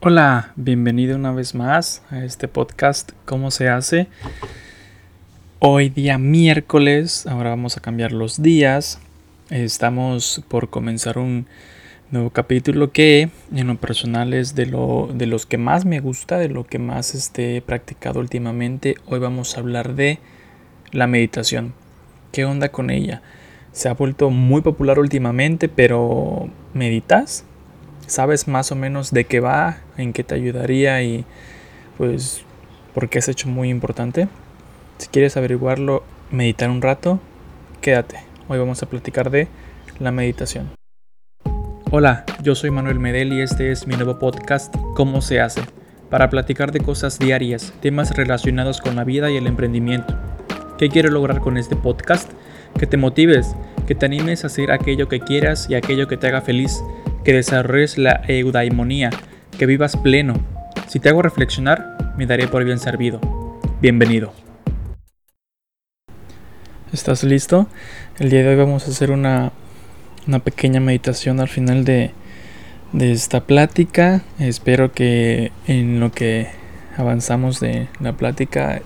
Hola, bienvenido una vez más a este podcast ¿Cómo se hace? Hoy día miércoles, ahora vamos a cambiar los días. Estamos por comenzar un nuevo capítulo que en lo personal es de, lo, de los que más me gusta, de lo que más este, he practicado últimamente. Hoy vamos a hablar de la meditación. ¿Qué onda con ella? Se ha vuelto muy popular últimamente, pero ¿meditas? Sabes más o menos de qué va, en qué te ayudaría y pues por qué es hecho muy importante. Si quieres averiguarlo, meditar un rato, quédate. Hoy vamos a platicar de la meditación. Hola, yo soy Manuel Medel y este es mi nuevo podcast ¿Cómo se hace? Para platicar de cosas diarias, temas relacionados con la vida y el emprendimiento. ¿Qué quiero lograr con este podcast? Que te motives, que te animes a hacer aquello que quieras y aquello que te haga feliz, que desarrolles la eudaimonía, que vivas pleno. Si te hago reflexionar, me daré por bien servido. Bienvenido. ¿Estás listo? El día de hoy vamos a hacer una, una pequeña meditación al final de, de esta plática. Espero que en lo que avanzamos de la plática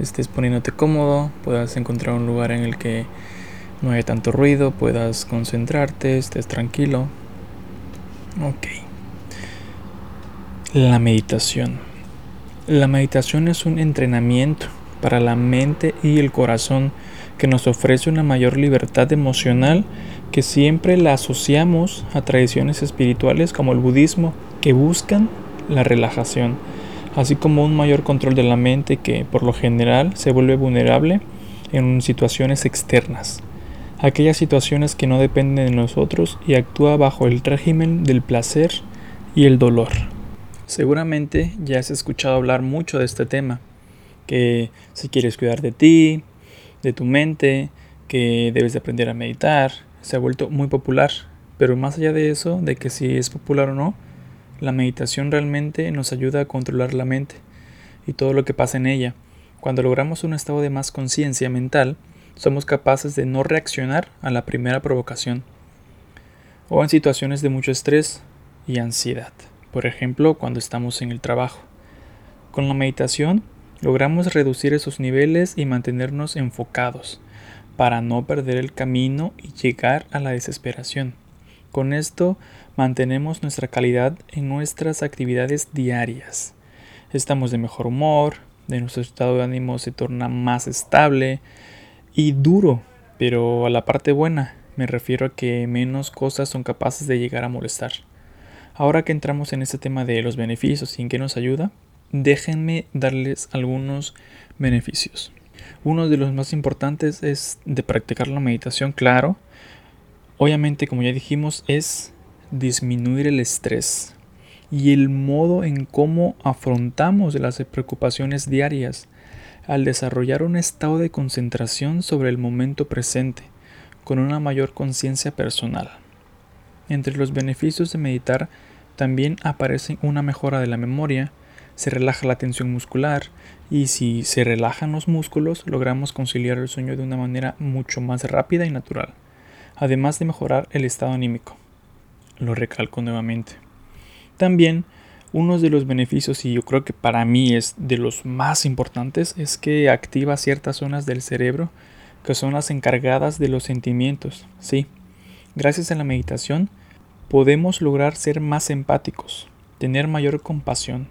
estés poniéndote cómodo, puedas encontrar un lugar en el que no haya tanto ruido, puedas concentrarte, estés tranquilo. Ok. La meditación. La meditación es un entrenamiento para la mente y el corazón que nos ofrece una mayor libertad emocional que siempre la asociamos a tradiciones espirituales como el budismo que buscan la relajación, así como un mayor control de la mente que por lo general se vuelve vulnerable en situaciones externas aquellas situaciones que no dependen de nosotros y actúa bajo el régimen del placer y el dolor. Seguramente ya has escuchado hablar mucho de este tema, que si quieres cuidar de ti, de tu mente, que debes de aprender a meditar, se ha vuelto muy popular, pero más allá de eso, de que si es popular o no, la meditación realmente nos ayuda a controlar la mente y todo lo que pasa en ella. Cuando logramos un estado de más conciencia mental, somos capaces de no reaccionar a la primera provocación o en situaciones de mucho estrés y ansiedad, por ejemplo cuando estamos en el trabajo. Con la meditación logramos reducir esos niveles y mantenernos enfocados para no perder el camino y llegar a la desesperación. Con esto mantenemos nuestra calidad en nuestras actividades diarias. Estamos de mejor humor, de nuestro estado de ánimo se torna más estable, y duro, pero a la parte buena me refiero a que menos cosas son capaces de llegar a molestar. Ahora que entramos en este tema de los beneficios y en qué nos ayuda, déjenme darles algunos beneficios. Uno de los más importantes es de practicar la meditación, claro. Obviamente, como ya dijimos, es disminuir el estrés y el modo en cómo afrontamos las preocupaciones diarias al desarrollar un estado de concentración sobre el momento presente, con una mayor conciencia personal. Entre los beneficios de meditar también aparece una mejora de la memoria, se relaja la tensión muscular y si se relajan los músculos logramos conciliar el sueño de una manera mucho más rápida y natural, además de mejorar el estado anímico. Lo recalco nuevamente. También uno de los beneficios, y yo creo que para mí es de los más importantes, es que activa ciertas zonas del cerebro que son las encargadas de los sentimientos. Sí, gracias a la meditación podemos lograr ser más empáticos, tener mayor compasión,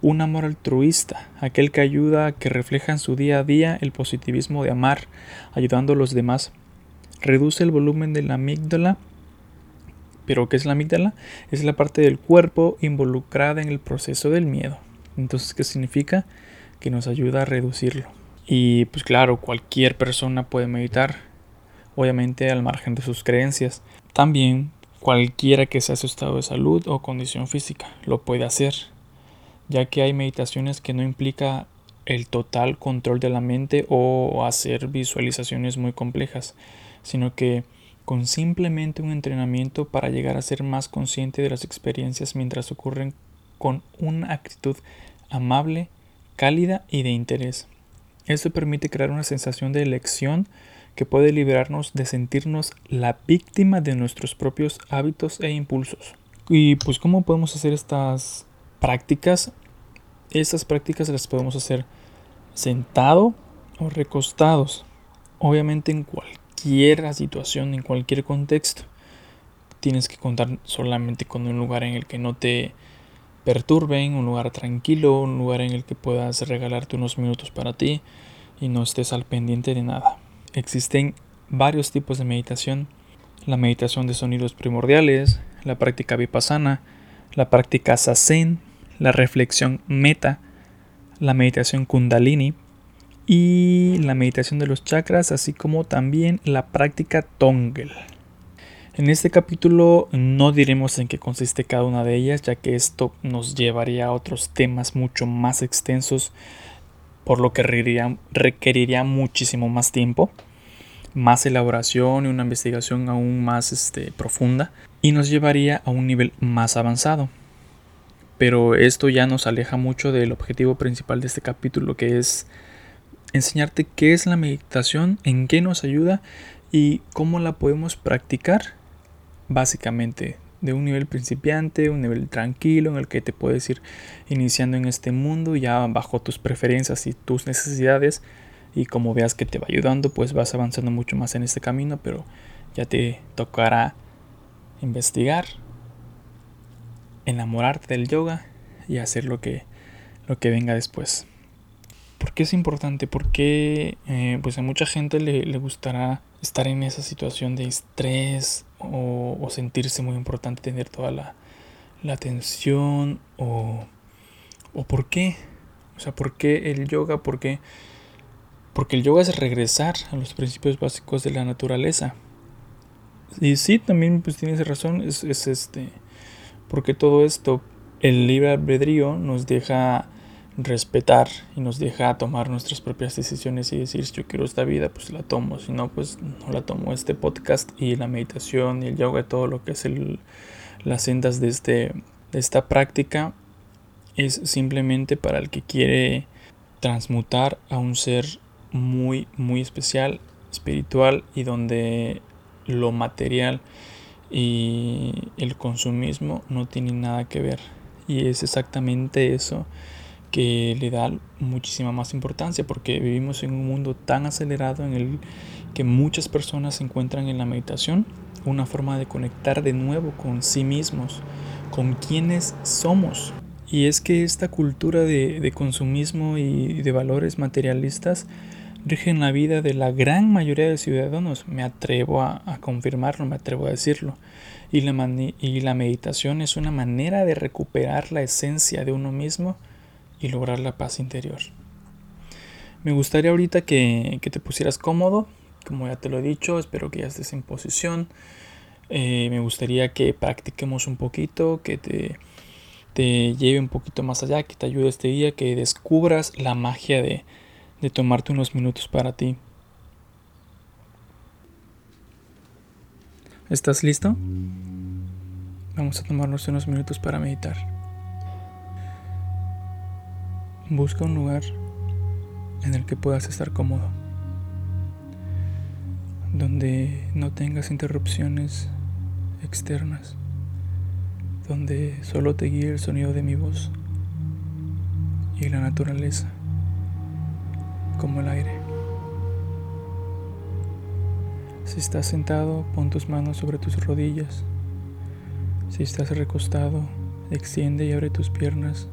un amor altruista, aquel que ayuda, que refleja en su día a día el positivismo de amar, ayudando a los demás. Reduce el volumen de la amígdala pero ¿qué es la amígdala? Es la parte del cuerpo involucrada en el proceso del miedo. Entonces, ¿qué significa? Que nos ayuda a reducirlo. Y pues claro, cualquier persona puede meditar, obviamente al margen de sus creencias. También cualquiera que sea su estado de salud o condición física lo puede hacer, ya que hay meditaciones que no implica el total control de la mente o hacer visualizaciones muy complejas, sino que con simplemente un entrenamiento para llegar a ser más consciente de las experiencias mientras ocurren con una actitud amable, cálida y de interés. Esto permite crear una sensación de elección que puede liberarnos de sentirnos la víctima de nuestros propios hábitos e impulsos. Y pues cómo podemos hacer estas prácticas. Estas prácticas las podemos hacer sentado o recostados. Obviamente en cualquier situación, en cualquier contexto. Tienes que contar solamente con un lugar en el que no te perturben, un lugar tranquilo, un lugar en el que puedas regalarte unos minutos para ti y no estés al pendiente de nada. Existen varios tipos de meditación. La meditación de sonidos primordiales, la práctica vipassana, la práctica sasen, la reflexión meta, la meditación kundalini y la meditación de los chakras, así como también la práctica tongel. En este capítulo no diremos en qué consiste cada una de ellas, ya que esto nos llevaría a otros temas mucho más extensos, por lo que requeriría, muchísimo más tiempo, más elaboración y una investigación aún más este, profunda, y nos llevaría a un nivel más avanzado. Pero esto ya nos aleja mucho del objetivo principal de este capítulo, que es enseñarte qué es la meditación, en qué nos ayuda y cómo la podemos practicar básicamente de un nivel principiante, un nivel tranquilo en el que te puedes ir iniciando en este mundo ya bajo tus preferencias y tus necesidades y como veas que te va ayudando pues vas avanzando mucho más en este camino pero ya te tocará investigar enamorarte del yoga y hacer lo que lo que venga después ¿Por qué es importante? Porque eh, pues a mucha gente le, le gustará estar en esa situación de estrés o, sentirse muy importante tener toda la, atención o, o por qué. O sea, ¿por qué el yoga? ¿Por qué? Porque el yoga es regresar a los principios básicos de la naturaleza. Y sí, también pues tienes razón, es, es este, porque todo esto, el libre albedrío nos deja respetar y nos deja tomar nuestras propias decisiones y decir si yo quiero esta vida pues la tomo. Si no pues no la tomo este podcast y la meditación y el yoga y todo lo que es el, las sendas de, este, de esta práctica es simplemente para el que quiere transmutar a un ser muy muy especial espiritual y donde lo material y el consumismo no tienen nada que ver y es exactamente eso que le da muchísima más importancia porque vivimos en un mundo tan acelerado en el que muchas personas encuentran en la meditación una forma de conectar de nuevo con sí mismos, con quienes somos. Y es que esta cultura de, consumismo y de valores materialistas rigen la vida de la gran mayoría de ciudadanos. Me atrevo a, a confirmarlo, me atrevo a decirlo. Y la, y la meditación es una manera de recuperar la esencia de uno mismo y lograr la paz interior. Me gustaría ahorita que, te pusieras cómodo, como ya te lo he dicho, espero que ya estés en posición. Eh, me gustaría que practiquemos un poquito, que te, te lleve un poquito más allá, que te ayude este día, que descubras la magia de, de tomarte unos minutos para ti. ¿Estás listo? Vamos a tomarnos unos minutos para meditar. Busca un lugar en el que puedas estar cómodo, donde no tengas interrupciones externas, donde solo te guíe el sonido de mi voz y la naturaleza, como el aire. Si estás sentado, pon tus manos sobre tus rodillas. Si estás recostado, extiende y abre tus piernas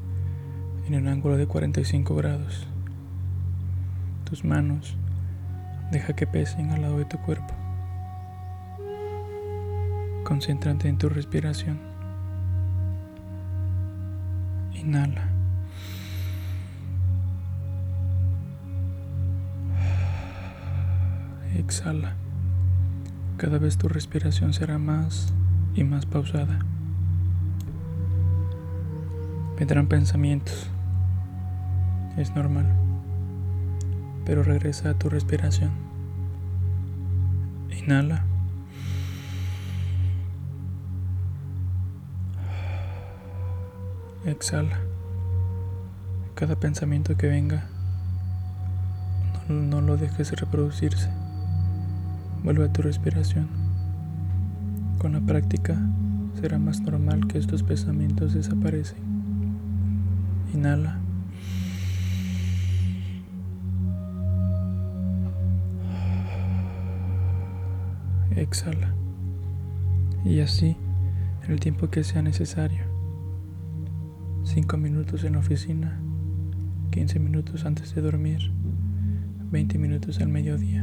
en un ángulo de 45 grados. Tus manos deja que pesen al lado de tu cuerpo. Concéntrate en tu respiración. Inhala. Exhala. Cada vez tu respiración será más y más pausada. Vendrán pensamientos es normal. Pero regresa a tu respiración. Inhala. Exhala. Cada pensamiento que venga, no, no, lo dejes reproducirse. Vuelve a tu respiración. Con la práctica será más normal que estos pensamientos desaparecen. Inhala. Exhala. Y así, en el tiempo que sea necesario. 5 minutos en la oficina, 15 minutos antes de dormir, 20 minutos al mediodía.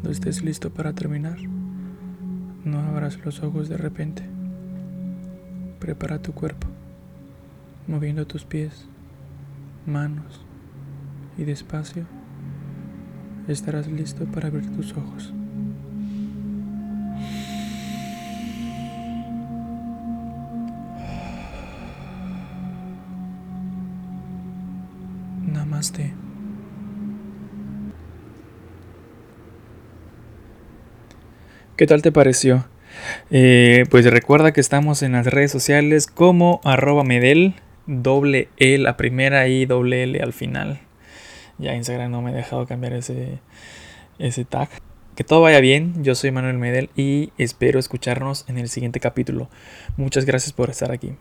Cuando estés listo para terminar, no abras los ojos de repente. Prepara tu cuerpo, moviendo tus pies, manos y despacio estarás listo para abrir tus ojos. ¿Qué tal te pareció? Eh, pues recuerda que estamos en las redes sociales como arroba medel, doble E la primera y doble L al final. Ya Instagram no me ha dejado cambiar ese, ese tag. Que todo vaya bien, yo soy Manuel Medel y espero escucharnos en el siguiente capítulo. Muchas gracias por estar aquí.